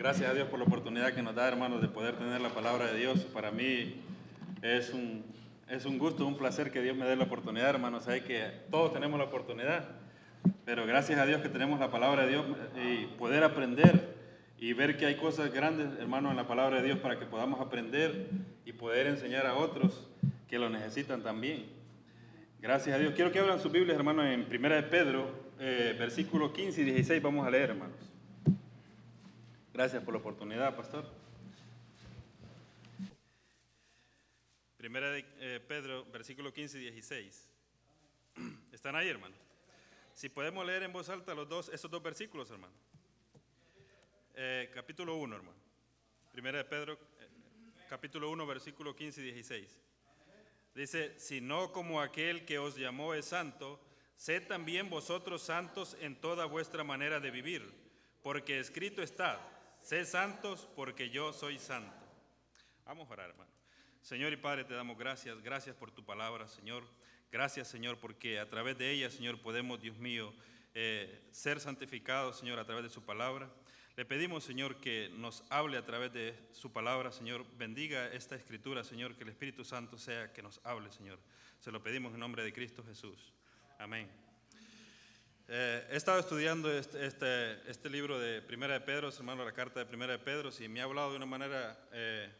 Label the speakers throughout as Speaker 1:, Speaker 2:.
Speaker 1: Gracias a Dios por la oportunidad que nos da, hermanos, de poder tener la palabra de Dios. Para mí es un, es un gusto, un placer que Dios me dé la oportunidad, hermanos. Hay que todos tenemos la oportunidad, pero gracias a Dios que tenemos la palabra de Dios y poder aprender y ver que hay cosas grandes, hermanos, en la palabra de Dios para que podamos aprender y poder enseñar a otros que lo necesitan también. Gracias a Dios. Quiero que abran sus Biblias, hermanos, en 1 de Pedro, eh, versículo 15 y 16. Vamos a leer, hermanos. Gracias por la oportunidad, pastor. Primera de eh, Pedro, versículo 15 y 16. ¿Están ahí, hermano? Si podemos leer en voz alta los dos, esos dos versículos, hermano. Eh, capítulo 1, hermano. Primera de Pedro, eh, capítulo 1, versículo 15 y 16. Dice, si no como aquel que os llamó es santo, sed también vosotros santos en toda vuestra manera de vivir, porque escrito está, sed santos porque yo soy santo. Vamos a orar, hermano. Señor y Padre, te damos gracias, gracias por tu palabra, Señor. Gracias, Señor, porque a través de ella, Señor, podemos, Dios mío, eh, ser santificados, Señor, a través de su palabra. Le pedimos, Señor, que nos hable a través de su palabra, Señor. Bendiga esta escritura, Señor, que el Espíritu Santo sea que nos hable, Señor. Se lo pedimos en nombre de Cristo Jesús. Amén. Eh, he estado estudiando este, este, este, libro de Primera de Pedro, hermano, la carta de Primera de Pedro, y me ha hablado de una manera... Eh,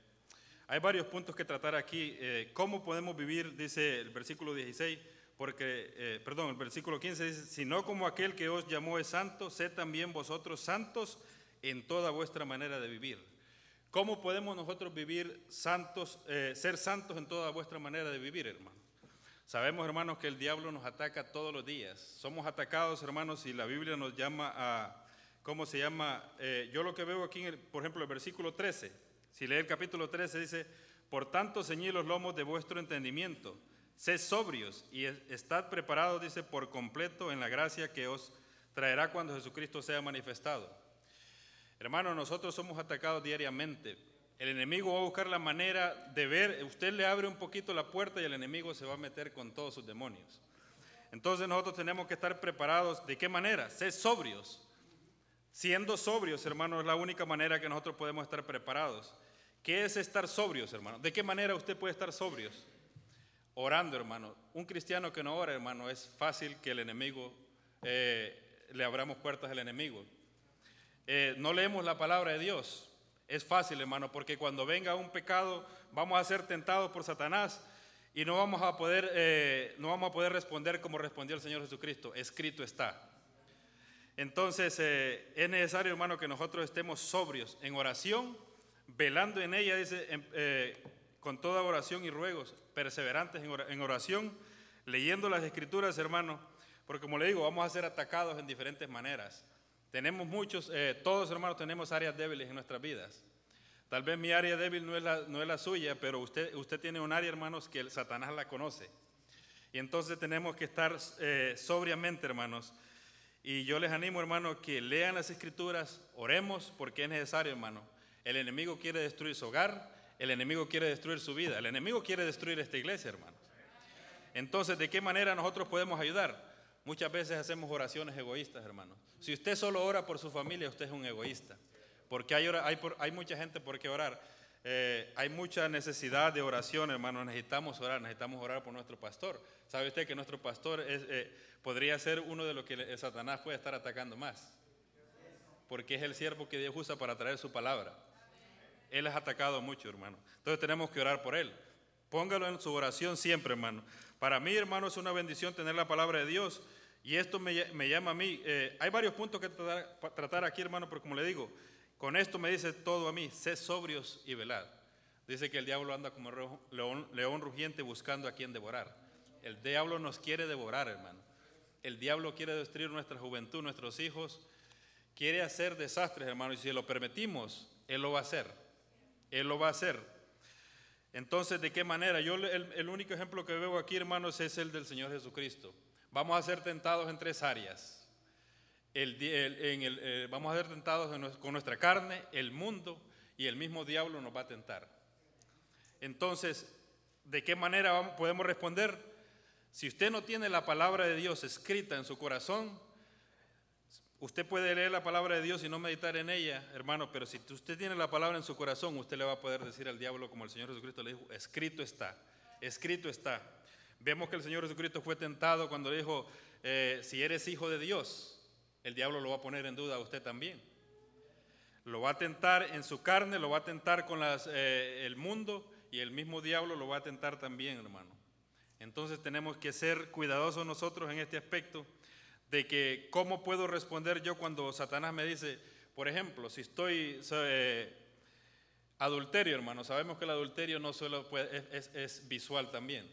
Speaker 1: hay varios puntos que tratar aquí. Eh, ¿Cómo podemos vivir, dice el versículo 16? Porque, perdón, el versículo 15 dice, si no como aquel que os llamó es santo, sed también vosotros santos en toda vuestra manera de vivir. ¿Cómo podemos nosotros vivir santos, eh, ser santos en toda vuestra manera de vivir, hermano? Sabemos, hermanos, que el diablo nos ataca todos los días. Somos atacados, hermanos, y la Biblia nos llama a, ¿cómo se llama? Eh, yo lo que veo aquí, por ejemplo, el versículo 13, si lee el capítulo 13, dice, por tanto ceñid los lomos de vuestro entendimiento, sed sobrios y estad preparados, dice, por completo en la gracia que os traerá cuando Jesucristo sea manifestado. Hermano, nosotros somos atacados diariamente. El enemigo va a buscar la manera de ver, usted le abre un poquito la puerta y el enemigo se va a meter con todos sus demonios. Entonces nosotros tenemos que estar preparados. ¿De qué manera? Ser sobrios. Siendo sobrios, hermano, es la única manera que nosotros podemos estar preparados. ¿Qué es estar sobrios, hermano? ¿De qué manera usted puede estar sobrios? Orando, hermano. Un cristiano que no ora, hermano, es fácil que el enemigo, eh, le abramos puertas al enemigo. Eh, no leemos la palabra de Dios. Es fácil, hermano, porque cuando venga un pecado vamos a ser tentados por Satanás y no vamos a poder, eh, no vamos a poder responder como respondió el Señor Jesucristo. Escrito está. Entonces eh, es necesario, hermano, que nosotros estemos sobrios en oración, velando en ella, dice, con toda oración y ruegos, perseverantes en oración, leyendo las escrituras, hermano, porque como le digo, vamos a ser atacados en diferentes maneras. Tenemos muchos, eh, todos hermanos tenemos áreas débiles en nuestras vidas. Tal vez mi área débil no es la, no es la suya, pero usted, usted tiene un área, hermanos, que Satanás la conoce. Y entonces tenemos que estar eh, sobriamente, hermanos. Y yo les animo, hermanos, que lean las escrituras, oremos, porque es necesario, hermano. El enemigo quiere destruir su hogar, el enemigo quiere destruir su vida, el enemigo quiere destruir esta iglesia, hermanos. Entonces, ¿de qué manera nosotros podemos ayudar? Muchas veces hacemos oraciones egoístas, hermanos. Si usted solo ora por su familia, usted es un egoísta. Porque hay, hay, mucha gente por qué orar. Eh, hay mucha necesidad de oración, hermano. Necesitamos orar, necesitamos orar por nuestro pastor. ¿Sabe usted que nuestro pastor eh, podría ser uno de los que Satanás puede estar atacando más? Porque es el siervo que Dios usa para traer su palabra. Él es atacado mucho, hermano. Entonces tenemos que orar por él. Póngalo en su oración siempre, hermano. Para mí, hermano, es una bendición tener la palabra de Dios. Y esto me, llama a mí. Eh, hay varios puntos que tratar, aquí, hermano, pero como le digo, con esto me dice todo a mí, sé sobrios y velad. Dice que el diablo anda como león, león rugiente buscando a quien devorar. El diablo nos quiere devorar, hermano. El diablo quiere destruir nuestra juventud, nuestros hijos. Quiere hacer desastres, hermano. Y si lo permitimos, Él lo va a hacer. Él lo va a hacer. Entonces, ¿de qué manera? Yo el, el único ejemplo que veo aquí, hermanos, es el del Señor Jesucristo. Vamos a ser tentados en tres áreas. Eh, vamos a ser tentados con nuestra carne, el mundo y el mismo diablo nos va a tentar. Entonces, ¿de qué manera podemos responder? Si usted no tiene la palabra de Dios escrita en su corazón, Usted puede leer la palabra de Dios y no meditar en ella, hermano, pero si usted tiene la palabra en su corazón, usted le va a poder decir al diablo como el Señor Jesucristo le dijo, escrito está, escrito está. Vemos que el Señor Jesucristo fue tentado cuando dijo, eh, si eres hijo de Dios, el diablo lo va a poner en duda a usted también. Lo va a tentar en su carne, lo va a tentar con eh, el mundo y el mismo diablo lo va a tentar también, hermano. Entonces tenemos que ser cuidadosos nosotros en este aspecto de que cómo puedo responder yo cuando Satanás me dice, por ejemplo, si estoy eh, adulterio, hermano, sabemos que el adulterio no solo es, visual también.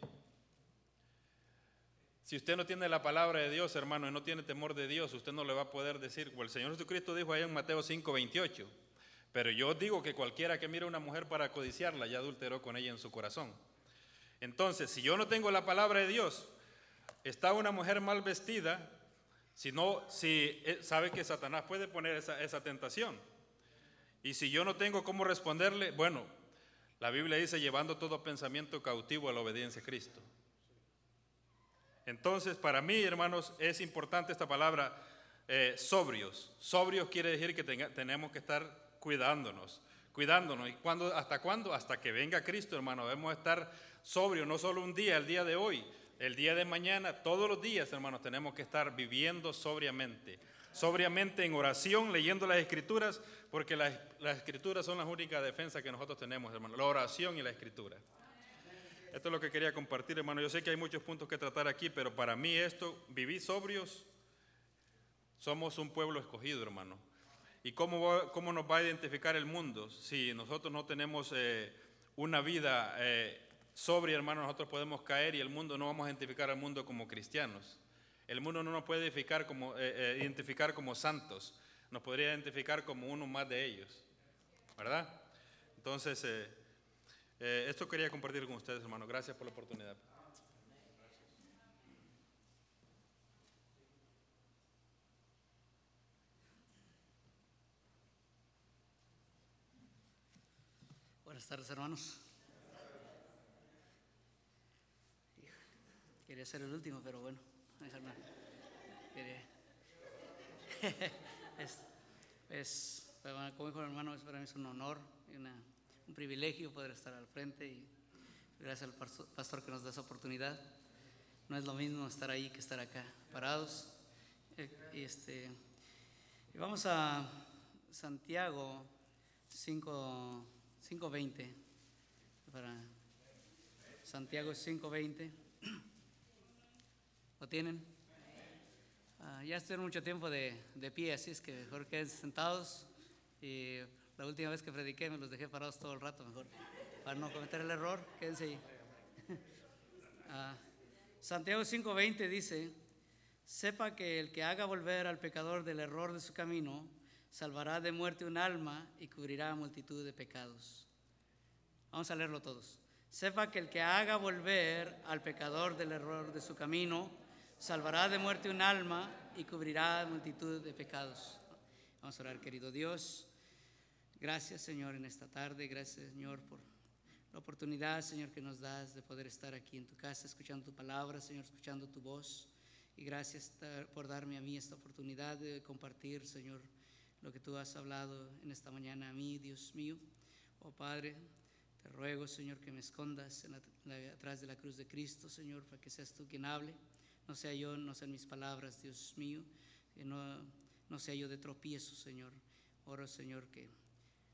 Speaker 1: Si usted no tiene la palabra de Dios, hermano, y no tiene temor de Dios, usted no le va a poder decir, como el Señor Jesucristo dijo ahí en Mateo 5, 28, pero yo digo que cualquiera que mire a una mujer para codiciarla ya adulteró con ella en su corazón. Entonces, si yo no tengo la palabra de Dios, está una mujer mal vestida, si no, si eh, sabe que Satanás puede poner esa, tentación. Y si yo no tengo cómo responderle, bueno, la Biblia dice llevando todo pensamiento cautivo a la obediencia a Cristo. Entonces, para mí, hermanos, es importante esta palabra eh, sobrios. Sobrios quiere decir que tenemos que estar cuidándonos, cuidándonos. ¿Y cuándo, hasta cuándo? Hasta que venga Cristo, hermano. Debemos estar sobrios, no solo un día, el día de hoy, el día de mañana, todos los días, hermanos, tenemos que estar viviendo sobriamente. Sobriamente en oración, leyendo las escrituras, porque las, escrituras son las únicas defensas que nosotros tenemos, hermano. La oración y la escritura. Esto es lo que quería compartir, hermano. Yo sé que hay muchos puntos que tratar aquí, pero para mí esto, vivir sobrios, somos un pueblo escogido, hermano. ¿Y cómo, cómo nos va a identificar el mundo si nosotros no tenemos eh, una vida eh, sobre, hermano, nosotros podemos caer y el mundo no vamos a identificar al mundo como cristianos. El mundo no nos puede identificar como, eh, eh, identificar como santos, nos podría identificar como uno más de ellos, ¿verdad? Entonces, eh, esto quería compartir con ustedes, hermano. Gracias por la oportunidad.
Speaker 2: Buenas tardes, hermanos. Quería ser el último, pero bueno, es, es, como dijo el hermano, es para mí es un honor y un privilegio poder estar al frente y gracias al pastor que nos da esa oportunidad. No es lo mismo estar ahí que estar acá parados. Eh, y este, vamos a Santiago 5.20 para Santiago 5.20. ¿Lo tienen? Uh, ya estuvieron mucho tiempo de, de, pie, así es que mejor queden sentados. Y la última vez que prediqué me los dejé parados todo el rato, mejor. Para no cometer el error, quédense ahí. uh, Santiago 5:20 dice, sepa que el que haga volver al pecador del error de su camino, salvará de muerte un alma y cubrirá multitud de pecados. Vamos a leerlo todos. Sepa que el que haga volver al pecador del error de su camino, salvará de muerte un alma y cubrirá multitud de pecados. Vamos a orar, querido Dios. Gracias, Señor, en esta tarde. Gracias, Señor, por la oportunidad, Señor, que nos das de poder estar aquí en tu casa, escuchando tu palabra, Señor, escuchando tu voz. Y gracias por darme a mí esta oportunidad de compartir, Señor, lo que tú has hablado en esta mañana a mí, Dios mío. Oh Padre, te ruego, Señor, que me escondas atrás de la cruz de Cristo, Señor, para que seas tú quien hable no sea yo, no sean mis palabras, Dios mío, no, no sea yo de tropiezo, Señor. Oro, Señor, que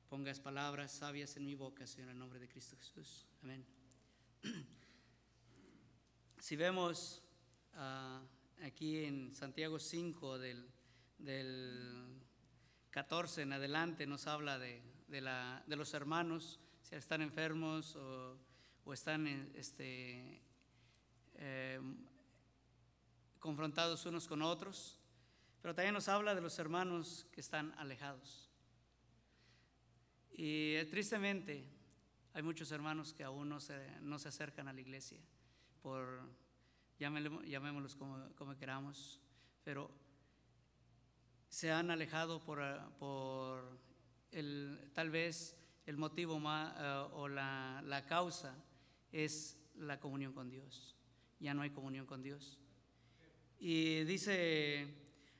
Speaker 2: pongas palabras sabias en mi boca, Señor, en el nombre de Cristo Jesús. Amén. Si vemos uh, aquí en Santiago 5, del, del 14 en adelante, nos habla de, de, la, de los hermanos, si están enfermos o, o están este, eh, confrontados unos con otros, pero también nos habla de los hermanos que están alejados. Y eh, tristemente hay muchos hermanos que aún no se, no se acercan a la iglesia, por, llamémoslos como, como queramos, pero se han alejado por, eh, por el, tal vez el motivo más, eh, o la, la causa es la comunión con Dios. Ya no hay comunión con Dios. Y dice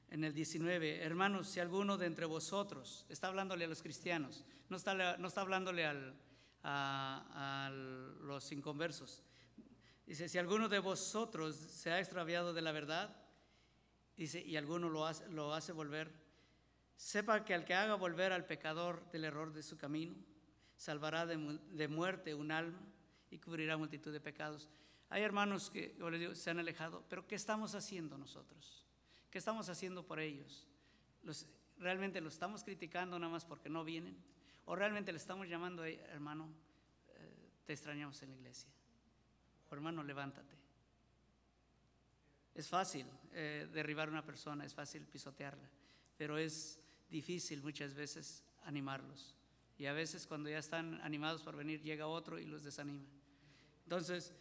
Speaker 2: en el 19, hermanos, si alguno de entre vosotros, está hablándole a los cristianos, no está, no está hablándole al, a, a los inconversos, dice, si alguno de vosotros se ha extraviado de la verdad, dice, y alguno lo hace, lo hace volver, sepa que al que haga volver al pecador del error de su camino, salvará de, mu- de muerte un alma y cubrirá multitud de pecados. Hay hermanos que, yo les digo, se han alejado, pero ¿qué estamos haciendo nosotros? ¿Qué estamos haciendo por ellos? Los- ¿Realmente los estamos criticando nada más porque no vienen? ¿O realmente le estamos llamando, "Hey, hermano, eh, te extrañamos en la iglesia? O hermano, levántate. Es fácil eh, derribar a una persona, es fácil pisotearla, pero es difícil muchas veces animarlos. Y a veces cuando ya están animados por venir, llega otro y los desanima. Entonces,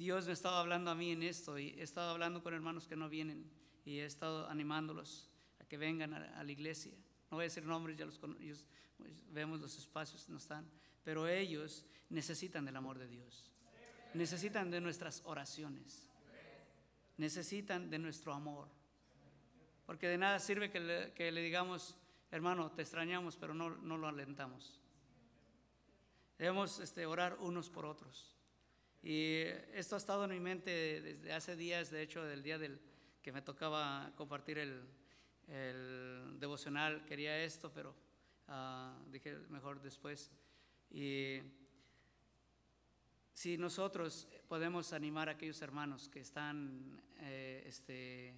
Speaker 2: Dios me estaba hablando a mí en esto y he estado hablando con hermanos que no vienen y he estado animándolos a que vengan a, a la iglesia. No voy a decir nombres, ya los ellos, pues, vemos los espacios, no están, pero ellos necesitan del amor de Dios. Necesitan de nuestras oraciones. Necesitan de nuestro amor. Porque de nada sirve que le, que le digamos, hermano, te extrañamos, pero no, no lo alentamos. Debemos este, orar unos por otros. Y esto ha estado en mi mente desde hace días, de hecho, del día del que me tocaba compartir el, devocional. Quería esto, pero ah, dije mejor después. Y si nosotros podemos animar a aquellos hermanos que están eh, este,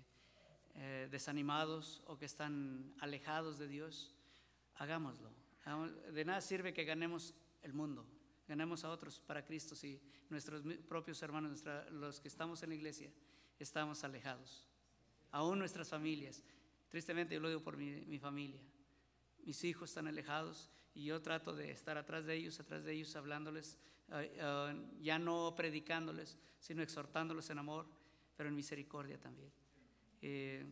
Speaker 2: eh, desanimados o que están alejados de Dios, hagámoslo. De nada sirve que ganemos el mundo, ganemos a otros para Cristo si nuestros propios hermanos, los que estamos en la iglesia, estamos alejados. Aún nuestras familias. Tristemente yo lo digo por mi, mi familia. Mis hijos están alejados y yo trato de estar atrás de ellos, atrás de ellos, hablándoles, eh, eh, ya no predicándoles, sino exhortándolos en amor, pero en misericordia también. Eh,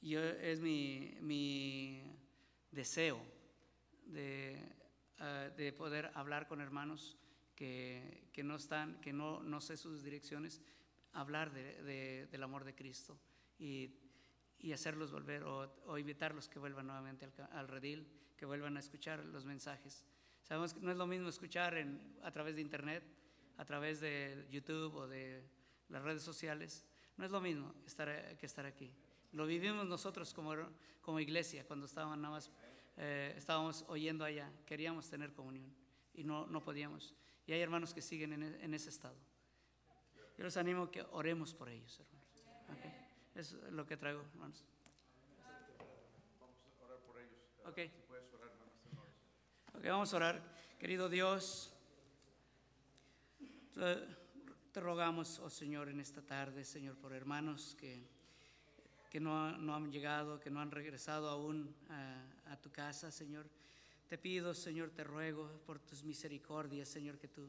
Speaker 2: yo, es mi, mi deseo de, eh, de poder hablar con hermanos que, que no están, que no, no sé sus direcciones, hablar de- de- del amor de Cristo y, y hacerlos volver o, o invitarlos que vuelvan nuevamente al, al redil, que vuelvan a escuchar los mensajes. Sabemos que no es lo mismo escuchar en- a través de internet, a través de YouTube o de las redes sociales, no es lo mismo estar, que estar aquí. Lo vivimos nosotros como, como iglesia cuando estábamos nada más, eh, estábamos oyendo allá, queríamos tener comunión y no, no podíamos. Y hay hermanos que siguen en, e- en ese estado. Yo los animo a que oremos por ellos, hermanos. ¿ok? Es lo que traigo, hermanos.
Speaker 3: Vamos a orar por ellos.
Speaker 2: Ok.
Speaker 3: Si puedes orar.
Speaker 2: Ok, vamos a orar. Querido Dios, te rogamos, oh Señor, en esta tarde, Señor, por hermanos que, que no, no han llegado, que no han regresado aún a, a tu casa, Señor. Te pido, Señor, te ruego por tus misericordias, Señor, que tú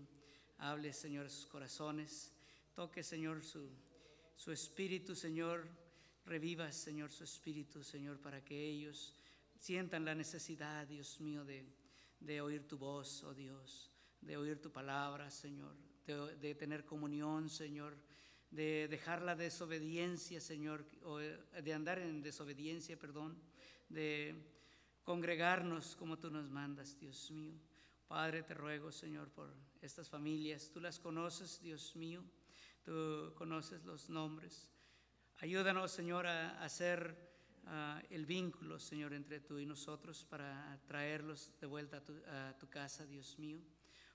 Speaker 2: hables, Señor, sus corazones. Toque, Señor, su, su espíritu, Señor. Reviva, Señor, su espíritu, Señor, para que ellos sientan la necesidad, Dios mío, de, de oír tu voz, oh Dios, de oír tu palabra, Señor, de, de tener comunión, Señor, de dejar la desobediencia, Señor, o de andar en desobediencia, perdón, de congregarnos como tú nos mandas, Dios mío. Padre, te ruego, Señor, por estas familias. Tú las conoces, Dios mío. Tú conoces los nombres. Ayúdanos, Señor, a hacer ah, el vínculo, Señor, entre tú y nosotros para traerlos de vuelta a tu, a tu casa, Dios mío.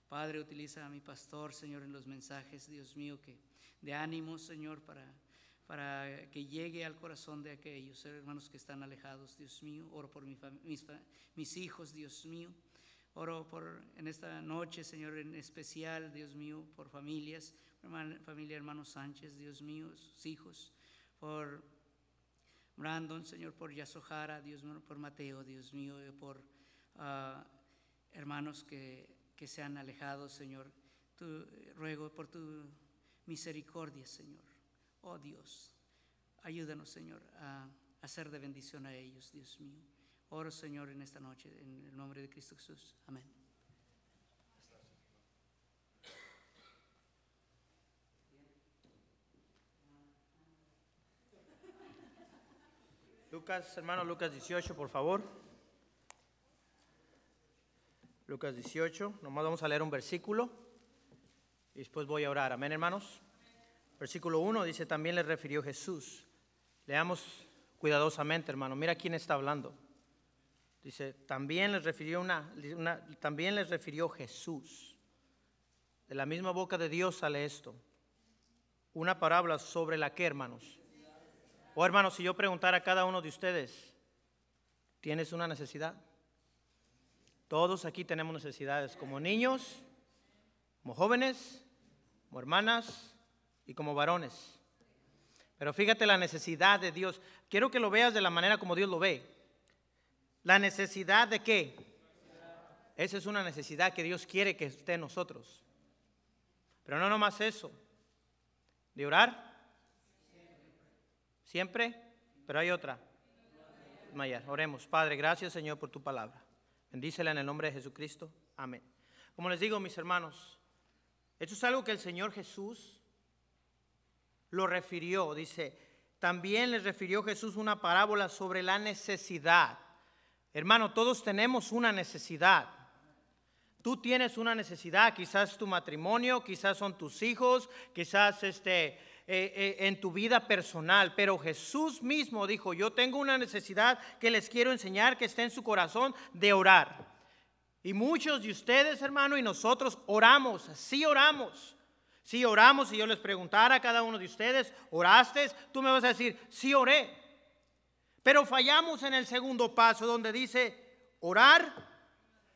Speaker 2: Padre, utiliza a mi pastor, Señor, en los mensajes, Dios mío, que de ánimo, Señor, para, para que llegue al corazón de aquellos hermanos que están alejados, Dios mío. Oro por mis, hijos, Dios mío. Oro por en esta noche, Señor, en especial, Dios mío, por familias, familia hermano Sánchez, Dios mío, sus hijos, por Brandon, Señor, por Yasohara, Dios mío, por Mateo, Dios mío, por ah, hermanos que, que se han alejado, Señor. Ruego por tu misericordia, Señor. Oh Dios, ayúdanos, Señor, a, ser de bendición a ellos, Dios mío. Oro, Señor, en esta noche, en el nombre de Cristo Jesús. Amén.
Speaker 4: Lucas, hermano, Lucas 18, por favor. Lucas 18, nomás vamos a leer un versículo y después voy a orar. Amén, hermanos. Versículo 1 dice, también le refirió Jesús. Leamos cuidadosamente, hermano. Mira quién está hablando. Dice, también les refirió una, también les refirió Jesús. De la misma boca de Dios sale esto. Una parábola sobre la que, hermanos. O hermanos, si yo preguntara a cada uno de ustedes, ¿tienes una necesidad? Todos aquí tenemos necesidades, como niños, como jóvenes, como hermanas y como varones. Pero fíjate la necesidad de Dios. Quiero que lo veas de la manera como Dios lo ve. La necesidad de qué? Esa es una necesidad que Dios quiere que esté en nosotros. Pero no nomás eso. De orar. Siempre. Pero hay otra. Desmayar. Oremos. Padre, gracias Señor por tu palabra. Bendícela en el nombre de Jesucristo. Amén. Como les digo, mis hermanos, esto es algo que el Señor Jesús lo refirió. Dice, también les refirió Jesús una parábola sobre la necesidad. Hermano, todos tenemos una necesidad. Tú tienes una necesidad, quizás tu matrimonio, quizás son tus hijos, quizás este, eh, eh, en tu vida personal, pero Jesús mismo dijo, yo tengo una necesidad que les quiero enseñar que está en su corazón de orar. Y muchos de ustedes, hermano, y nosotros oramos, sí oramos. Si oramos, si yo les preguntara a cada uno de ustedes, ¿oraste? Tú me vas a decir, sí oré. Pero fallamos en el segundo paso donde dice, orar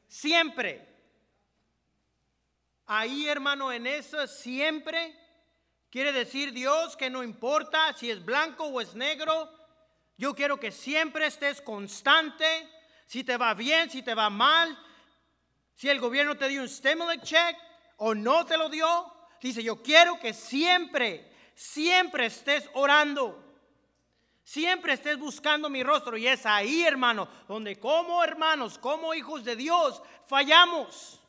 Speaker 4: siempre. Ahí, hermano, en eso siempre quiere decir Dios que no importa si es blanco o es negro, yo quiero que siempre estés constante, si te va bien, si te va mal, si el gobierno te dio un stimulus check o no te lo dio, dice, yo quiero que siempre, siempre estés orando. Siempre estés buscando mi rostro. Y es ahí, hermano, donde como hermanos, como hijos de Dios, fallamos.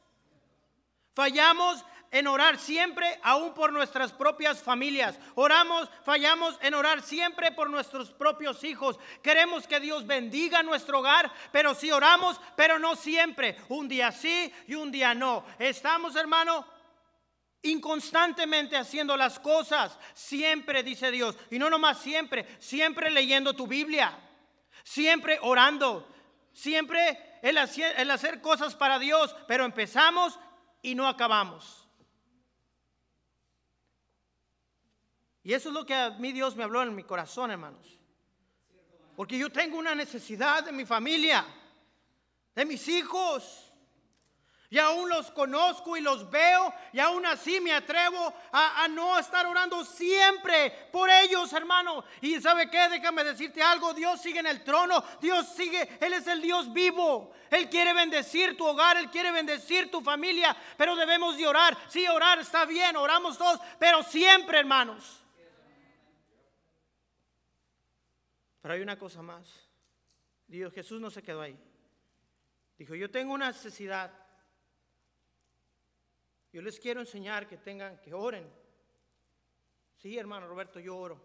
Speaker 4: Fallamos en orar siempre, aún por nuestras propias familias. Oramos, fallamos en orar siempre por nuestros propios hijos. Queremos que Dios bendiga nuestro hogar, pero sí oramos, pero no siempre. Un día sí y un día no. Estamos, hermano, inconstantemente haciendo las cosas. Siempre, dice Dios. Y no nomás siempre, siempre leyendo tu Biblia. Siempre orando. Siempre el hacer, el hacer cosas para Dios. Pero empezamos y no acabamos. Y eso es lo que a mí Dios me habló en mi corazón, hermanos. Porque yo tengo una necesidad de mi familia, de mis hijos. Y aún los conozco y los veo y aún así me atrevo a, no estar orando siempre por ellos, hermano. Y sabe qué, déjame decirte algo, Dios sigue en el trono, Dios sigue, Él es el Dios vivo. Él quiere bendecir tu hogar, Él quiere bendecir tu familia, pero debemos de orar. Sí, orar está bien, oramos todos, pero siempre, hermanos. Pero hay una cosa más. Dios, Jesús no se quedó ahí. Dijo, yo tengo una necesidad. Yo les quiero enseñar que tengan, que oren. Sí, hermano Roberto, yo oro.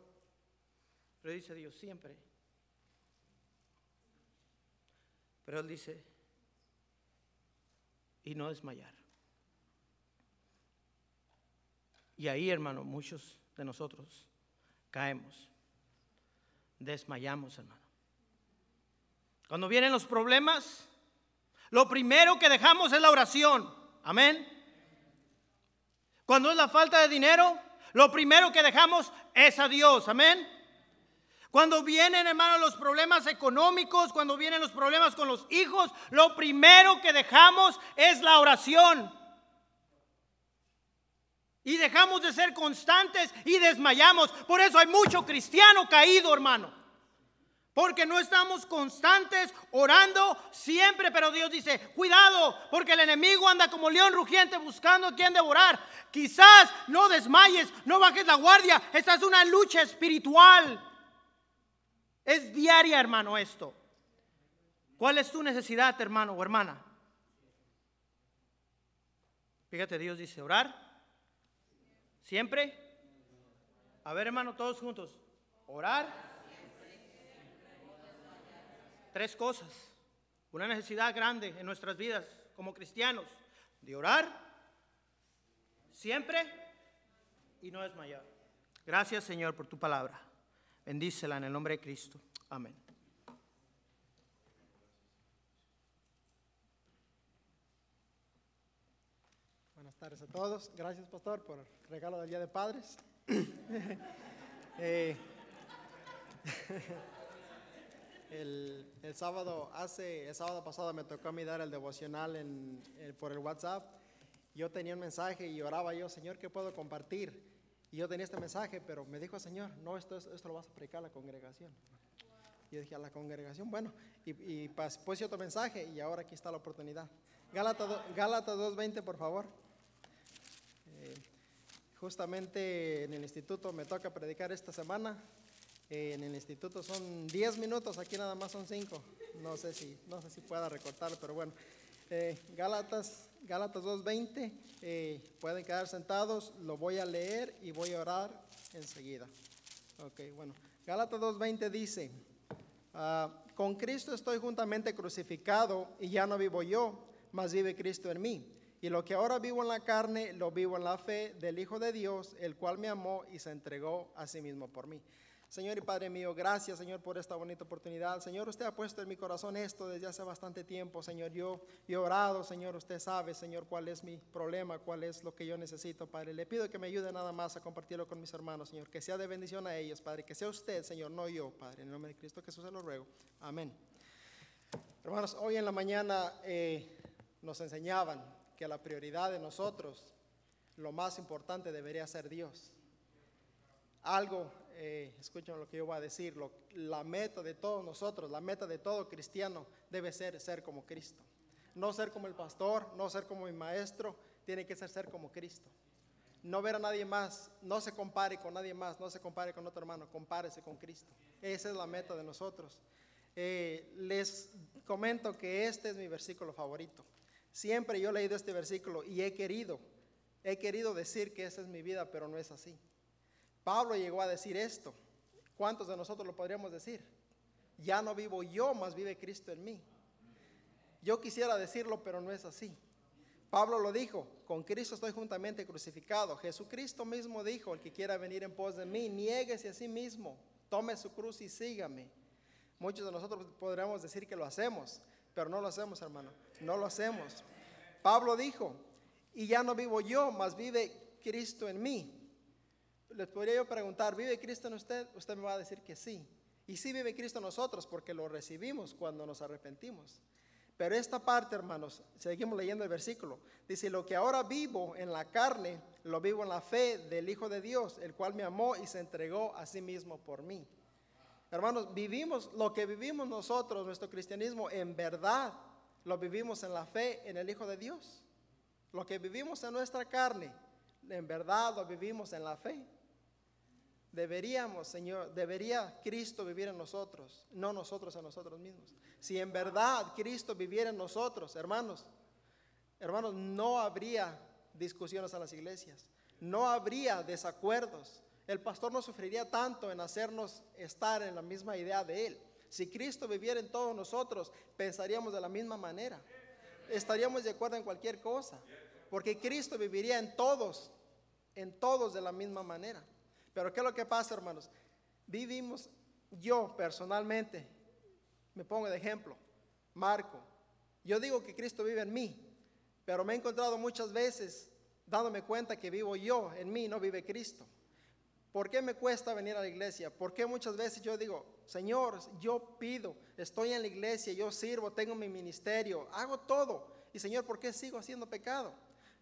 Speaker 4: Pero dice Dios siempre. Pero Él dice, y no desmayar. Y ahí, hermano, muchos de nosotros caemos, desmayamos, hermano. Cuando vienen los problemas, lo primero que dejamos es la oración. Amén. Cuando es la falta de dinero, lo primero que dejamos es a Dios. Amén. Cuando vienen, hermanos, los problemas económicos, cuando vienen los problemas con los hijos, lo primero que dejamos es la oración. Y dejamos de ser constantes y desmayamos. Por eso hay mucho cristiano caído, hermano. Porque no estamos constantes orando siempre, pero Dios dice, cuidado, porque el enemigo anda como león rugiente buscando a quien devorar. Quizás no desmayes, no bajes la guardia. Esta es una lucha espiritual. Es diaria, hermano, esto. ¿Cuál es tu necesidad, hermano o hermana? Fíjate, Dios dice, orar. Siempre. A ver, hermano, todos juntos. Orar. Tres cosas. Una necesidad grande en nuestras vidas como cristianos, de orar siempre y no desmayar. Gracias Señor por tu palabra. Bendícela en el nombre de Cristo. Amén.
Speaker 5: Buenas tardes a todos. Gracias, pastor, por el regalo del Día de Padres. Eh, el, el sábado, hace, el sábado pasado me tocó a mí dar el devocional en, eh, por el WhatsApp. Yo tenía un mensaje y oraba yo, Señor, ¿qué puedo compartir? Y yo tenía este mensaje, pero me dijo, Señor, no, esto, es- esto lo vas a predicar a la congregación. Y yo dije, a la congregación, bueno, y, y puse otro mensaje y ahora aquí está la oportunidad. Gálatas Gálatas 2.20, por favor. Eh, justamente en el instituto me toca predicar esta semana. Eh, en el instituto son 10 minutos, aquí nada más son 5. No sé si, no sé si pueda recortar, pero bueno. Eh, Gálatas, Gálatas 2.20, eh, pueden quedar sentados, lo voy a leer y voy a orar enseguida. Ok, bueno. Gálatas 2.20 dice, Ah, con Cristo estoy juntamente crucificado y ya no vivo yo, mas vive Cristo en mí. Y lo que ahora vivo en la carne, lo vivo en la fe del Hijo de Dios, el cual me amó y se entregó a sí mismo por mí. Señor y Padre mío, gracias Señor por esta bonita oportunidad. Señor, usted ha puesto en mi corazón esto desde hace bastante tiempo. Señor, yo, he orado, Señor, usted sabe, Señor, cuál es mi problema, cuál es lo que yo necesito, Padre. Le pido que me ayude nada más a compartirlo con mis hermanos, Señor. Que sea de bendición a ellos, Padre. Que sea usted, Señor, no yo, Padre. En el nombre de Cristo Jesús se lo ruego. Amén. Hermanos, hoy en la mañana eh, nos enseñaban que la prioridad de nosotros, lo más importante debería ser Dios. Algo, eh, escuchen lo que yo voy a decir, lo- la meta de todos nosotros, la meta de todo cristiano debe ser ser como Cristo. No ser como el pastor, no ser como mi maestro, tiene que ser ser como Cristo. No ver a nadie más, no se compare con nadie más, no se compare con otro hermano, compárese con Cristo. Esa es la meta de nosotros. Eh, les comento que este es mi versículo favorito. Siempre yo he leído este versículo y he querido, he querido decir que esa es mi vida, pero no es así. Pablo llegó a decir esto. ¿Cuántos de nosotros lo podríamos decir? Ya no vivo yo, más vive Cristo en mí. Yo quisiera decirlo, pero no es así. Pablo lo dijo, con Cristo estoy juntamente crucificado. Jesucristo mismo dijo, el que quiera venir en pos de mí, niéguese a sí mismo, tome su cruz y sígame. Muchos de nosotros podríamos decir que lo hacemos, pero no lo hacemos, hermano. No lo hacemos. Pablo dijo, y ya no vivo yo, mas vive Cristo en mí. Les podría yo preguntar, ¿vive Cristo en usted? Usted me va a decir que sí. Y sí vive Cristo en nosotros porque lo recibimos cuando nos arrepentimos. Pero esta parte, hermanos, seguimos leyendo el versículo. Dice, lo que ahora vivo en la carne, lo vivo en la fe del Hijo de Dios, el cual me amó y se entregó a sí mismo por mí. Hermanos, vivimos lo que vivimos nosotros, nuestro cristianismo, en verdad, lo vivimos en la fe en el Hijo de Dios. Lo que vivimos en nuestra carne, en verdad lo vivimos en la fe. Deberíamos, Señor, debería Cristo vivir en nosotros, no nosotros en nosotros mismos. Si en verdad Cristo viviera en nosotros, hermanos, hermanos, no habría discusiones en las iglesias, no habría desacuerdos. El pastor no sufriría tanto en hacernos estar en la misma idea de Él. Si Cristo viviera en todos nosotros, pensaríamos de la misma manera. Estaríamos de acuerdo en cualquier cosa, porque Cristo viviría en todos, en todos de la misma manera. Pero ¿qué es lo que pasa, hermanos? Vivimos, yo personalmente, me pongo de ejemplo, Marco, yo digo que Cristo vive en mí, pero me he encontrado muchas veces dándome cuenta que vivo yo, en mí no vive Cristo. ¿Por qué me cuesta venir a la iglesia? ¿Por qué muchas veces yo digo, Señor, yo pido, estoy en la iglesia, yo sirvo, tengo mi ministerio, hago todo? Y Señor, ¿por qué sigo haciendo pecado?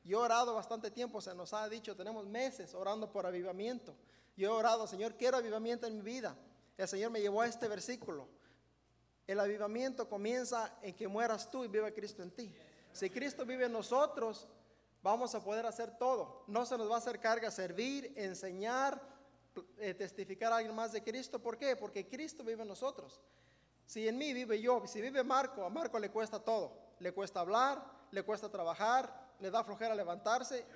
Speaker 5: Yo he orado bastante tiempo, se nos ha dicho, tenemos meses orando por avivamiento. Yo he orado, Señor, quiero avivamiento en mi vida. El Señor me llevó a este versículo. El avivamiento comienza en que mueras tú y viva Cristo en ti. Si Cristo vive en nosotros, vamos a poder hacer todo. No se nos va a hacer carga servir, enseñar, eh, testificar a alguien más de Cristo. ¿Por qué? Porque Cristo vive en nosotros. Si en mí vive yo, si vive Marco, a Marco le cuesta todo. Le cuesta hablar, le cuesta trabajar, le da flojera levantarse.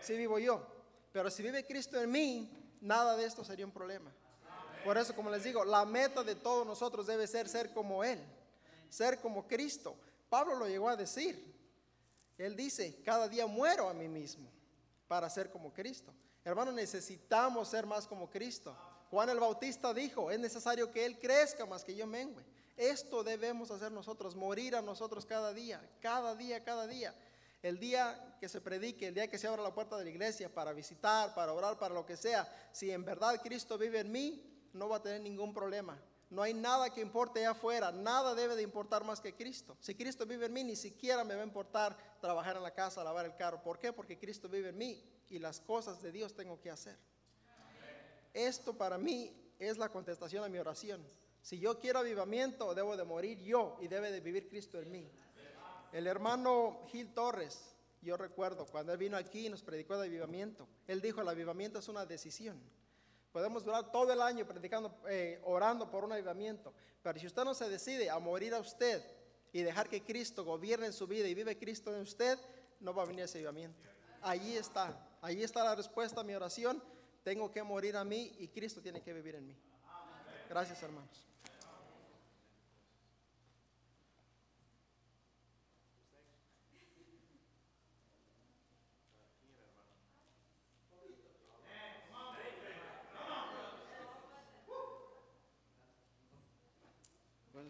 Speaker 5: Si vivo yo. Pero si vive Cristo en mí, nada de esto sería un problema. Por eso, como les digo, la meta de todos nosotros debe ser ser como Él. ser como Cristo. Pablo lo llegó a decir. Él dice, cada día muero a mí mismo para ser como Cristo. Hermano, necesitamos ser más como Cristo. Juan el Bautista dijo, es necesario que Él crezca más que yo mengue. Esto debemos hacer nosotros, morir a nosotros cada día, cada día, cada día. El día que se predique, el día que se abra la puerta de la iglesia para visitar, para orar, para lo que sea, si en verdad Cristo vive en mí, no va a tener ningún problema. No hay nada que importe allá afuera, nada debe de importar más que Cristo. Si Cristo vive en mí, ni siquiera me va a importar trabajar en la casa, lavar el carro. ¿Por qué? Porque Cristo vive en mí y las cosas de Dios tengo que hacer. Esto para mí es la contestación a mi oración. Si yo quiero avivamiento, debo de morir yo y debe de vivir Cristo en mí. El hermano Gil Torres, yo recuerdo cuando él vino aquí y nos predicó de avivamiento, él dijo, el avivamiento es una decisión. Podemos durar todo el año predicando, eh, orando por un avivamiento, pero si usted no se decide a morir a usted y dejar que Cristo gobierne en su vida y vive Cristo en usted, no va a venir ese avivamiento. Allí está, allí está la respuesta a mi oración. Tengo que morir a mí y Cristo tiene que vivir en mí. Gracias, hermanos.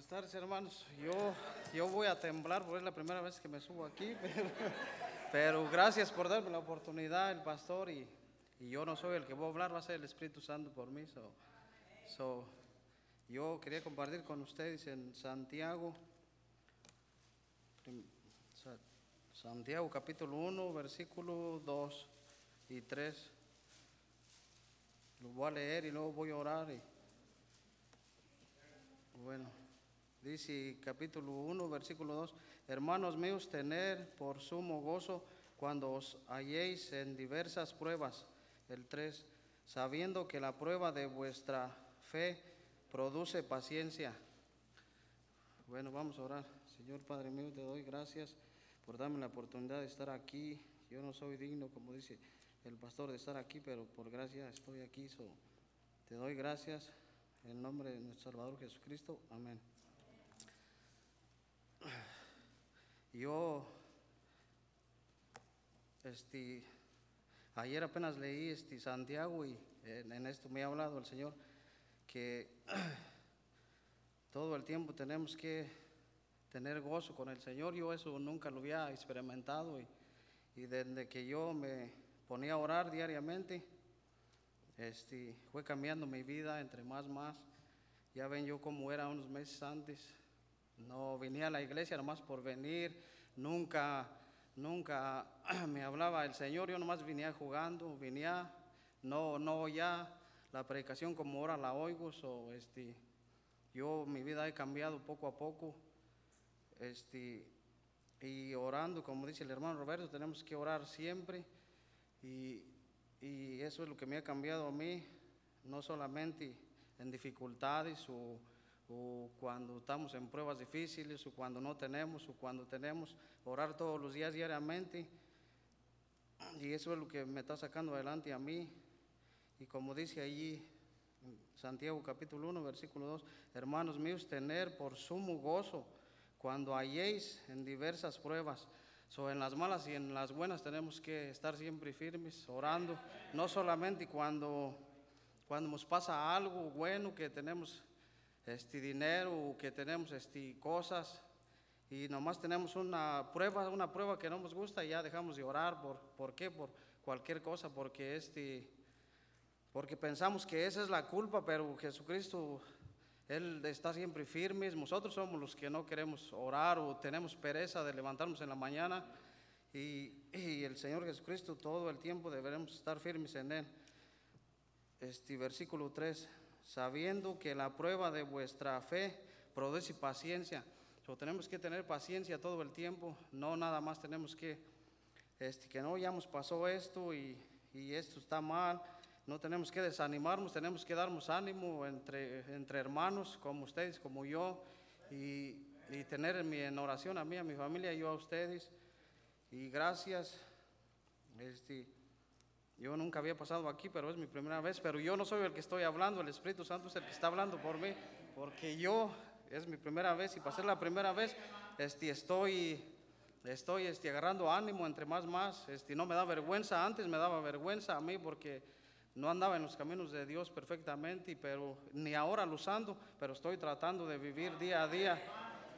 Speaker 6: Buenas tardes, hermanos. Yo, yo voy a temblar porque es la primera vez que me subo aquí, pero, gracias por darme la oportunidad, el pastor, y, y yo no soy el que voy a hablar, va a ser el Espíritu Santo por mí. So, so, yo quería compartir con ustedes en Santiago, Santiago capítulo 1, versículo 2 y 3. Lo voy a leer y luego voy a orar. Y, bueno, dice capítulo 1, versículo 2, hermanos míos, tener por sumo gozo cuando os halléis en diversas pruebas. El 3, sabiendo que la prueba de vuestra fe produce paciencia. Bueno, vamos a orar. Señor Padre mío, te doy gracias por darme la oportunidad de estar aquí. Yo no soy digno, como dice el pastor, de estar aquí, pero por gracia estoy aquí. Te doy gracias en nombre de nuestro Salvador Jesucristo. Amén. Yo, este, ayer apenas leí este Santiago y en, en esto me ha hablado el Señor que todo el tiempo tenemos que tener gozo con el Señor. Yo eso nunca lo había experimentado y, y desde que yo me ponía a orar diariamente, este, fue cambiando mi vida entre más más. Ya ven yo cómo era unos meses antes. No venía a la iglesia nomás por venir. Nunca, nunca me hablaba el Señor. Yo nomás venía jugando, venía, no, no ya la predicación como ahora la oigo. So, este, yo mi vida he cambiado poco a poco. Este, y orando, como dice el hermano Roberto, tenemos que orar siempre. Y, y eso es lo que me ha cambiado a mí, no solamente en dificultades o, o cuando estamos en pruebas difíciles o cuando no tenemos o cuando tenemos, orar todos los días diariamente. Y eso es lo que me está sacando adelante a mí. Y como dice allí Santiago capítulo 1, versículo 2, hermanos míos, tener por sumo gozo cuando halléis en diversas pruebas. So, en las malas y en las buenas tenemos que estar siempre firmes, orando, no solamente cuando, cuando nos pasa algo bueno, que tenemos este dinero, que tenemos este, cosas, y nomás tenemos una prueba, una prueba que no nos gusta y ya dejamos de orar. ¿Por, ¿por qué? Por cualquier cosa, porque, este, porque pensamos que esa es la culpa, pero Jesucristo él está siempre firme. Nosotros somos los que no queremos orar o tenemos pereza de levantarnos en la mañana. Y, y, el Señor Jesucristo todo el tiempo deberemos estar firmes en Él. Este versículo 3, sabiendo que la prueba de vuestra fe produce paciencia. So, tenemos que tener paciencia todo el tiempo, no nada más tenemos que, este, que no, ya nos pasó esto y, y esto está mal, no tenemos que desanimarnos, tenemos que darnos ánimo entre, entre hermanos, como ustedes, como yo, y, y tener en, mi, en oración a mí, a mi familia, yo a ustedes. Y gracias. Este, yo nunca había pasado aquí, pero es mi primera vez. Pero yo no soy el que estoy hablando, el Espíritu Santo es el que está hablando por mí, porque yo, es mi primera vez y para ser la primera vez este, estoy, estoy este, agarrando ánimo entre más más. Este, no me da vergüenza, antes me daba vergüenza a mí porque no andaba en los caminos de Dios perfectamente, pero ni ahora lo usando, pero estoy tratando de vivir día a día.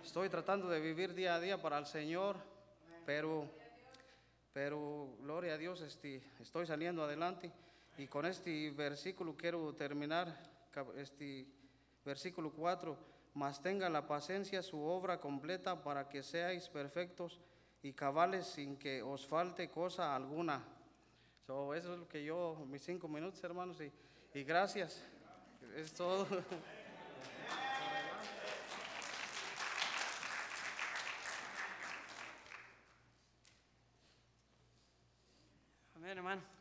Speaker 6: Estoy tratando de vivir día a día para el Señor, pero pero gloria a Dios, este, estoy saliendo adelante y con este versículo quiero terminar, este versículo 4, mas tenga la paciencia su obra completa para que seáis perfectos y cabales sin que os falte cosa alguna. So, eso es lo que yo, mis cinco minutos hermanos y, y gracias, es todo.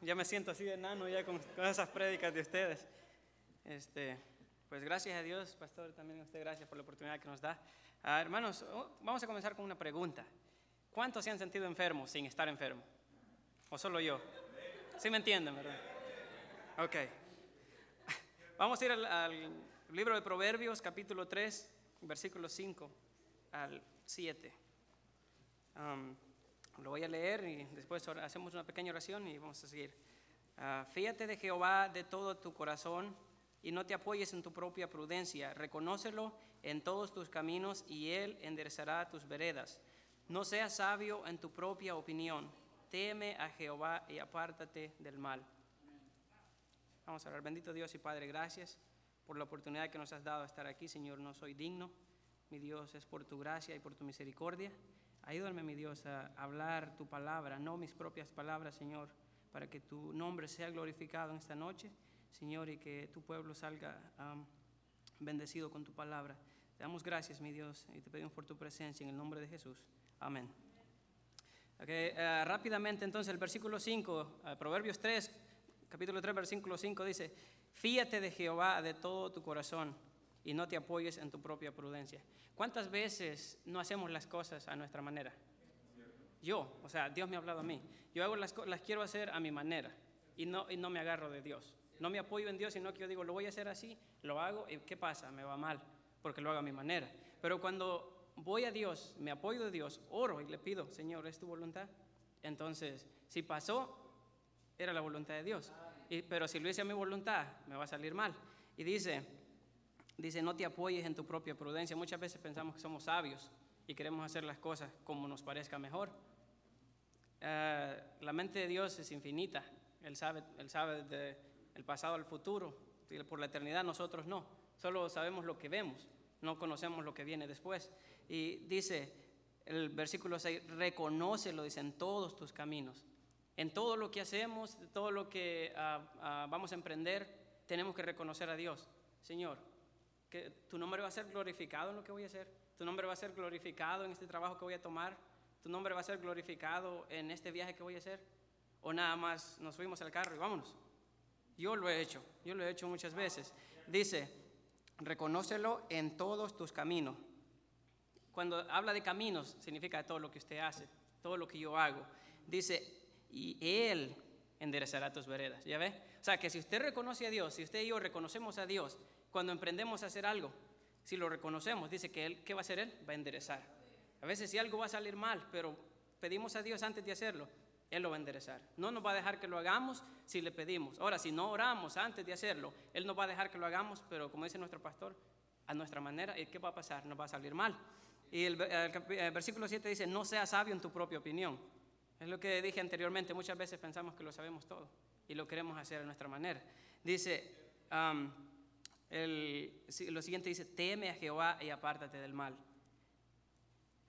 Speaker 7: Ya me siento así de enano ya con, con esas prédicas de ustedes. Este, pues gracias a Dios, pastor, también a usted gracias por la oportunidad que nos da. Ah, hermanos, oh, vamos a comenzar con una pregunta. ¿Cuántos se han sentido enfermos sin estar enfermos? ¿O solo yo? ¿Sí me entienden, verdad? Ok. Vamos a ir al, al libro de Proverbios, capítulo 3, versículo 5 al 7. Um, lo voy a leer y después hacemos una pequeña oración y vamos a seguir. Ah, fíate de Jehová de todo tu corazón y no te apoyes en tu propia prudencia. Reconócelo en todos tus caminos y Él enderezará tus veredas. No seas sabio en tu propia opinión. Teme a Jehová y apártate del mal. Vamos a orar. Bendito Dios y Padre, gracias por la oportunidad que nos has dado de estar aquí. Señor, no soy digno. Mi Dios, es por tu gracia y por tu misericordia. Ayúdame, mi Dios, a hablar tu palabra, no mis propias palabras, Señor, para que tu nombre sea glorificado en esta noche, Señor, y que tu pueblo salga bendecido con tu palabra. Te damos gracias, mi Dios, y te pedimos por tu presencia en el nombre de Jesús. Amén. Ok, eh, rápidamente entonces el versículo 5, eh, Proverbios 3, capítulo 3, versículo 5 dice, fíate de Jehová de todo tu corazón y no te apoyes en tu propia prudencia. ¿Cuántas veces no hacemos las cosas a nuestra manera? Yo, o sea, Dios me ha hablado a mí. Yo hago las, las quiero hacer a mi manera y no, y no me agarro de Dios. No me apoyo en Dios, sino que yo digo, lo voy a hacer así, lo hago y ¿qué pasa? Me va mal porque lo hago a mi manera. Pero cuando voy a Dios, me apoyo de Dios, oro y le pido, Señor, ¿es tu voluntad? Entonces, si pasó, era la voluntad de Dios. Y- pero si lo hice a mi voluntad, me va a salir mal. Y dice, dice, no te apoyes en tu propia prudencia. Muchas veces pensamos que somos sabios y queremos hacer las cosas como nos parezca mejor. Eh, la mente de Dios es infinita. Él sabe, él sabe desde el pasado al futuro. Por la eternidad nosotros no. Solo sabemos lo que vemos, no conocemos lo que viene después. Y dice el versículo 6, reconócelo, dice, en todos tus caminos. En todo lo que hacemos, todo lo que ah, ah, vamos a emprender, tenemos que reconocer a Dios. Señor, que tu nombre va a ser glorificado en lo que voy a hacer. Tu nombre va a ser glorificado en este trabajo que voy a tomar. Tu nombre va a ser glorificado en este viaje que voy a hacer. O nada más nos subimos al carro y vámonos. Yo lo he hecho, yo lo he hecho muchas veces. Dice, reconócelo en todos tus caminos. Cuando habla de caminos, significa todo lo que usted hace, todo lo que yo hago. Dice, y Él enderezará tus veredas. ¿Ya ve? O sea, que si usted reconoce a Dios, si usted y yo reconocemos a Dios, cuando emprendemos a hacer algo, si lo reconocemos, dice que Él, ¿qué va a hacer Él? Va a enderezar. A veces si algo va a salir mal, pero pedimos a Dios antes de hacerlo, Él lo va a enderezar. No nos va a dejar que lo hagamos si le pedimos. Ahora, si no oramos antes de hacerlo, Él nos va a dejar que lo hagamos, pero como dice nuestro pastor, a nuestra manera, ¿y qué va a pasar? Nos va a salir mal. Y el, el el versículo 7 dice, no seas sabio en tu propia opinión. Es lo que dije anteriormente, muchas veces pensamos que lo sabemos todo y lo queremos hacer a nuestra manera. Dice, am, el, lo siguiente dice, teme a Jehová y apártate del mal.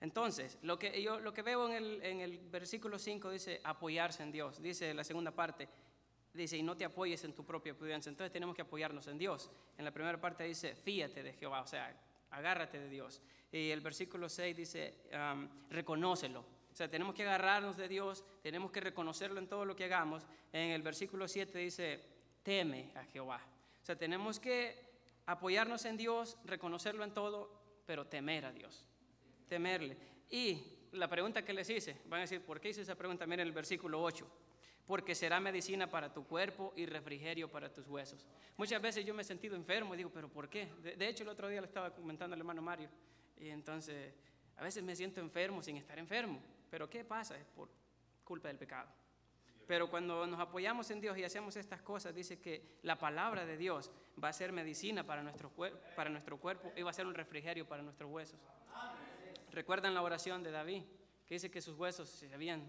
Speaker 7: Entonces, lo que, yo, lo que veo en el, en el versículo 5 dice apoyarse en Dios. Dice la segunda parte, dice, y no te apoyes en tu propia prudencia. Entonces tenemos que apoyarnos en Dios. En la primera parte dice, fíate de Jehová, o sea, agárrate de Dios. Y el versículo 6 dice, um, reconócelo. O sea, tenemos que agarrarnos de Dios, tenemos que reconocerlo en todo lo que hagamos. En el versículo 7 dice, teme a Jehová. O sea, tenemos que apoyarnos en Dios, reconocerlo en todo, pero temer a Dios temerle. Y la pregunta que les hice, van a decir, ¿por qué hice esa pregunta? Miren el versículo 8. porque será medicina para tu cuerpo y refrigerio para tus huesos. Muchas veces yo me he sentido enfermo y digo, pero ¿por qué? De, de hecho, el otro día le estaba comentando al hermano Mario, y entonces a veces me siento enfermo sin estar enfermo, pero ¿qué pasa? Es por culpa del pecado. Pero cuando nos apoyamos en Dios y hacemos estas cosas, dice que la palabra de Dios va a ser medicina para nuestro, cuerpo y va a ser un refrigerio para nuestros huesos. Recuerdan la oración de David, que dice que sus huesos se habían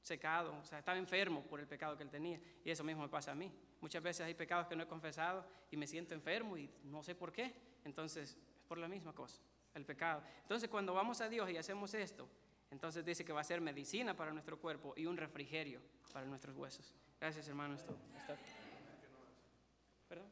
Speaker 7: secado, o sea, estaba enfermo por el pecado que él tenía. Y eso mismo me pasa a mí. Muchas veces hay pecados que no he confesado y me siento enfermo y no sé por qué. Entonces, es por la misma cosa, el pecado. Entonces, cuando vamos a Dios y hacemos esto, entonces dice que va a ser medicina para nuestro cuerpo y un refrigerio para nuestros huesos. Gracias, hermanos. ¿Perdón?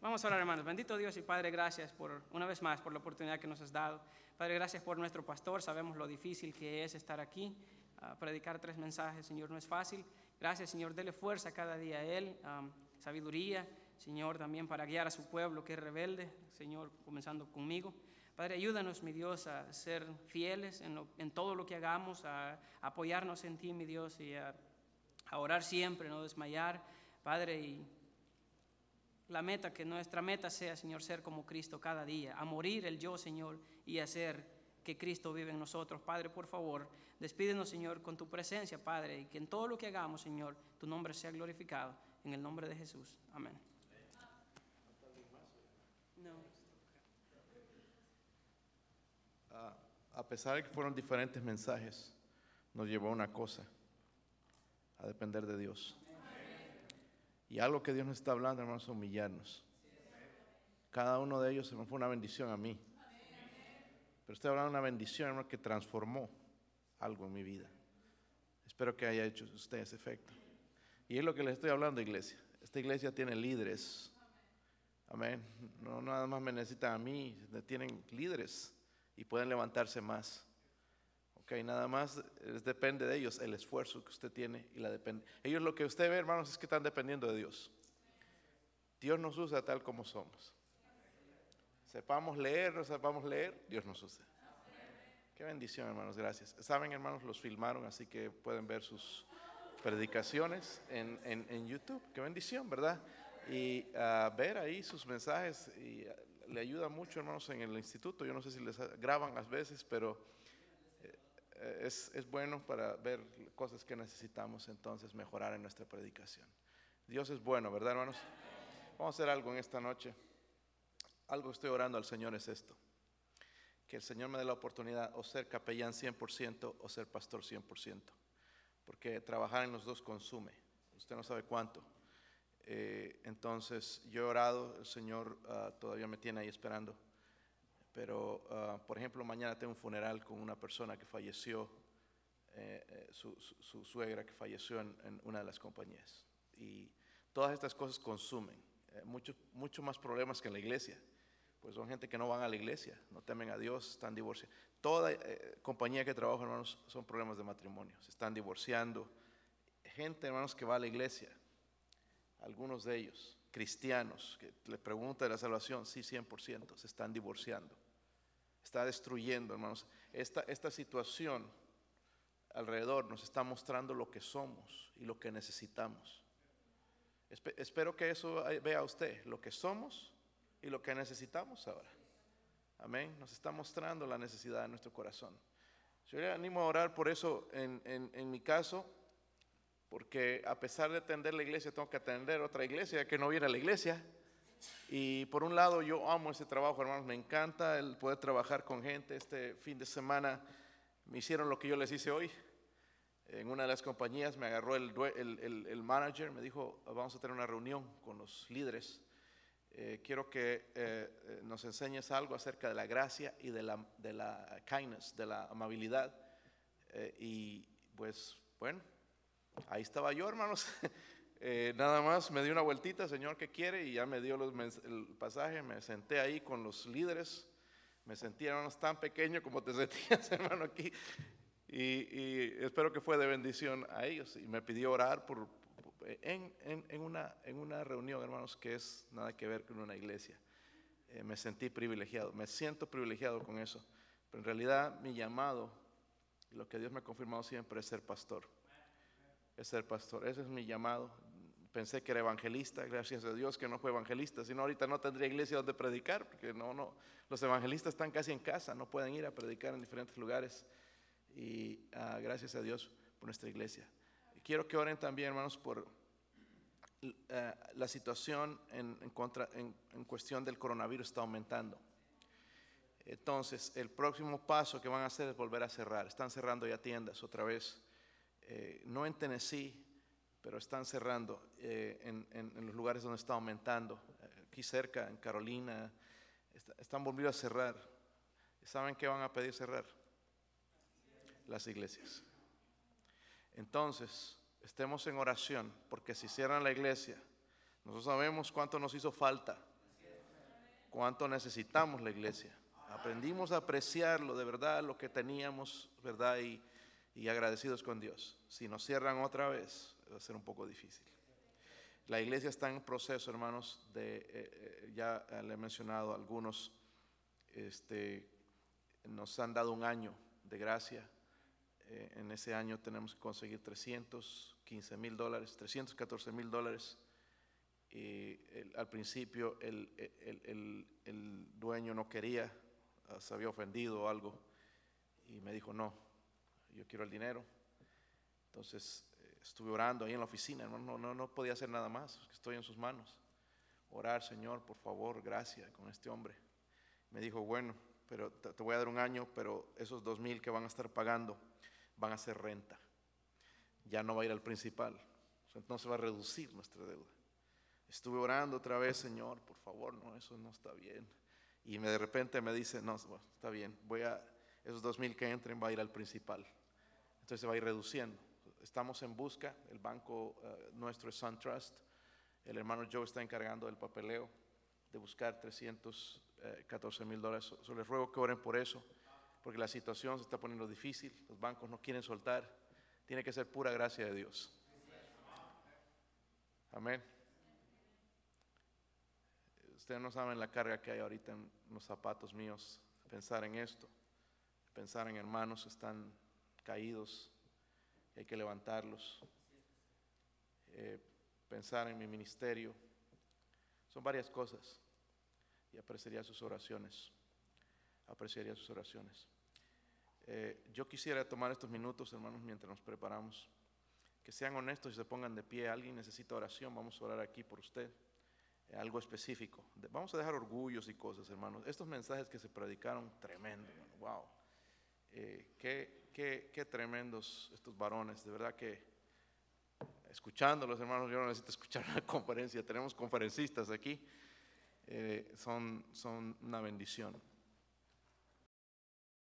Speaker 7: Vamos a orar, hermanos. Bendito Dios y Padre, gracias por una vez más por la oportunidad que nos has dado. Padre, gracias por nuestro pastor. Sabemos lo difícil que es estar aquí, a predicar tres mensajes, Señor, no es fácil. Gracias, Señor, dele fuerza cada día a él, am, sabiduría, Señor, también para guiar a su pueblo que es rebelde, Señor, comenzando conmigo. Padre, ayúdanos, mi Dios, a ser fieles en, todo lo que hagamos, a, apoyarnos en ti, mi Dios, y a, a orar siempre, no desmayar. Padre, y la meta, que nuestra meta sea, Señor, ser como Cristo cada día, a morir el yo, Señor, y hacer que Cristo vive en nosotros. Padre, por favor, despídenos, Señor, con tu presencia, Padre, y que en todo lo que hagamos, Señor, tu nombre sea glorificado. En el nombre de Jesús. Amén. No.
Speaker 1: Ah, a pesar de que fueron diferentes mensajes, nos llevó a una cosa, a depender de Dios. Y algo que Dios nos está hablando, hermanos, es humillarnos. Cada uno de ellos fue una bendición a mí. Pero estoy hablando de una bendición, hermano, que transformó algo en mi vida. Espero que haya hecho usted ese efecto. Y es lo que les estoy hablando, iglesia. Esta iglesia tiene líderes. Amén. No nada más me necesitan a mí, tienen líderes y pueden levantarse más. Ok, nada más depende de ellos el esfuerzo que usted tiene y la depende. Ellos lo que usted ve, hermanos, es que están dependiendo de Dios. Dios nos usa tal como somos. Sepamos leer, no sepamos leer, Dios nos usa. Qué bendición, hermanos, gracias. Saben, hermanos, los filmaron, así que pueden ver sus predicaciones en, en- YouTube. Qué bendición, ¿verdad? Y ah, ver ahí sus mensajes y le ayuda mucho, hermanos, en el instituto. Yo no sé si les graban a veces, pero eh, es, es bueno para ver cosas que necesitamos entonces mejorar en nuestra predicación. Dios es bueno, ¿verdad, hermanos? Vamos a hacer algo en esta noche. Algo estoy orando al Señor es esto. Que el Señor me dé la oportunidad o ser capellán 100% o ser pastor 100%. Porque trabajar en los dos consume. Usted no sabe cuánto. Eh, entonces yo he orado, el Señor ah, todavía me tiene ahí esperando. Pero, ah, por ejemplo, mañana tengo un funeral con una persona que falleció, eh, eh, su, su- su suegra que falleció en, en una de las compañías. Y todas estas cosas consumen. Eh, mucho, mucho más problemas que en la iglesia. Pues son gente que no van a la iglesia, no temen a Dios, están divorciados. Toda eh, compañía que trabajo, hermanos, son problemas de matrimonio. Se están divorciando. Gente, hermanos, que va a la iglesia, algunos de ellos, cristianos, que le pregunta de la salvación, sí, 100%, se están divorciando. Está destruyendo, hermanos. Esta, esta situación alrededor nos está mostrando lo que somos y lo que necesitamos. Espe- espero que eso ahí vea usted, lo que somos y lo que necesitamos ahora. Amén. Nos está mostrando la necesidad de nuestro corazón. Yo le animo a orar por eso en- en mi caso, porque a pesar de atender la iglesia, tengo que atender otra iglesia que no viene a la iglesia. Y por un lado yo amo ese trabajo, hermanos, me encanta el poder trabajar con gente. Este fin de semana me hicieron lo que yo les hice hoy. En una de las compañías me agarró el, el, el- el manager, me dijo, vamos a tener una reunión con los líderes. Eh, quiero que eh, eh, nos enseñes algo acerca de la gracia y de la, de la kindness, de la amabilidad. Eh, y pues, bueno, ahí estaba yo, hermanos. Eh, nada más me dio una vueltita, Señor, ¿qué quiere? Y ya me dio el pasaje, me senté ahí con los líderes. Me sentí, hermanos, tan pequeño como te sentías, hermano, aquí. Y, espero que fue de bendición a ellos. Y me pidió orar por, en una, en una reunión, hermanos, que es nada que ver con una iglesia. Eh, me sentí privilegiado, me siento privilegiado con eso. Pero en realidad mi llamado, lo que Dios me ha confirmado siempre es ser pastor. Es ser pastor. Ese es mi llamado. Pensé que era evangelista, gracias a Dios que no fue evangelista, si no ahorita no tendría iglesia donde predicar, porque no, no, los evangelistas están casi en casa, no pueden ir a predicar en diferentes lugares. Y ah, gracias a Dios por nuestra iglesia. Quiero que oren también, hermanos, por eh, la situación en, en contra- en- en cuestión del coronavirus está aumentando. Entonces, el próximo paso que van a hacer es volver a cerrar. Están cerrando ya tiendas otra vez. Eh, no en Tennessee, pero están cerrando eh, en, en- los lugares donde está aumentando. Eh, aquí cerca, en Carolina, está- están volviendo a cerrar. ¿Saben qué van a pedir cerrar? Las iglesias. Entonces, estemos en oración, porque si cierran la iglesia, nosotros sabemos cuánto nos hizo falta, cuánto necesitamos la iglesia. Aprendimos a apreciarlo de verdad, lo que teníamos, ¿verdad? Y, y agradecidos con Dios. Si nos cierran otra vez, va a ser un poco difícil. La iglesia está en proceso, hermanos, de, eh, eh, ya eh, le he mencionado algunos, este, nos han dado un año de gracia. Eh, en ese año tenemos que conseguir 315 mil dólares, 314 mil dólares. Y el- al principio el, el- el- el dueño no quería, ah, se había ofendido o algo, y me dijo, no, yo quiero el dinero. Entonces eh, estuve orando ahí en la oficina, no, no, no podía hacer nada más, estoy en sus manos. Orar, Señor, por favor, gracias con este hombre. Me dijo, bueno, pero te, voy a dar un año, pero esos dos mil que van a estar pagando van a ser renta. Ya no va a ir al principal. No se va a reducir nuestra deuda. Estuve orando otra vez, Señor, por favor, no, eso no está bien. Y de repente me dice, no, está bien, voy a, esos dos mil que entren va a ir al principal. Entonces se va a ir reduciendo. Estamos en busca, el banco eh, nuestro es SunTrust, el hermano Joe está encargando del papeleo de buscar 314 mil dólares. So les ruego que oren por eso, porque la situación se está poniendo difícil, los bancos no quieren soltar, tiene que ser pura gracia de Dios. Amén. Ustedes no saben la carga que hay ahorita en los zapatos míos, pensar en esto, pensar en hermanos que están caídos, hay que levantarlos, Eh, pensar en mi ministerio, son varias cosas y apreciaría sus oraciones, apreciaría sus oraciones. Eh, yo quisiera tomar estos minutos, hermanos, mientras nos preparamos, que sean honestos y se pongan de pie. Alguien necesita oración, vamos a orar aquí por usted. Eh, algo específico. Vamos a dejar orgullos y cosas, hermanos. Estos mensajes que se predicaron, tremendo, wow. Eh, qué, qué, qué tremendos estos varones, de verdad que escuchándolos, hermanos, yo no necesito escuchar una conferencia, tenemos conferencistas aquí, eh, son, son una bendición.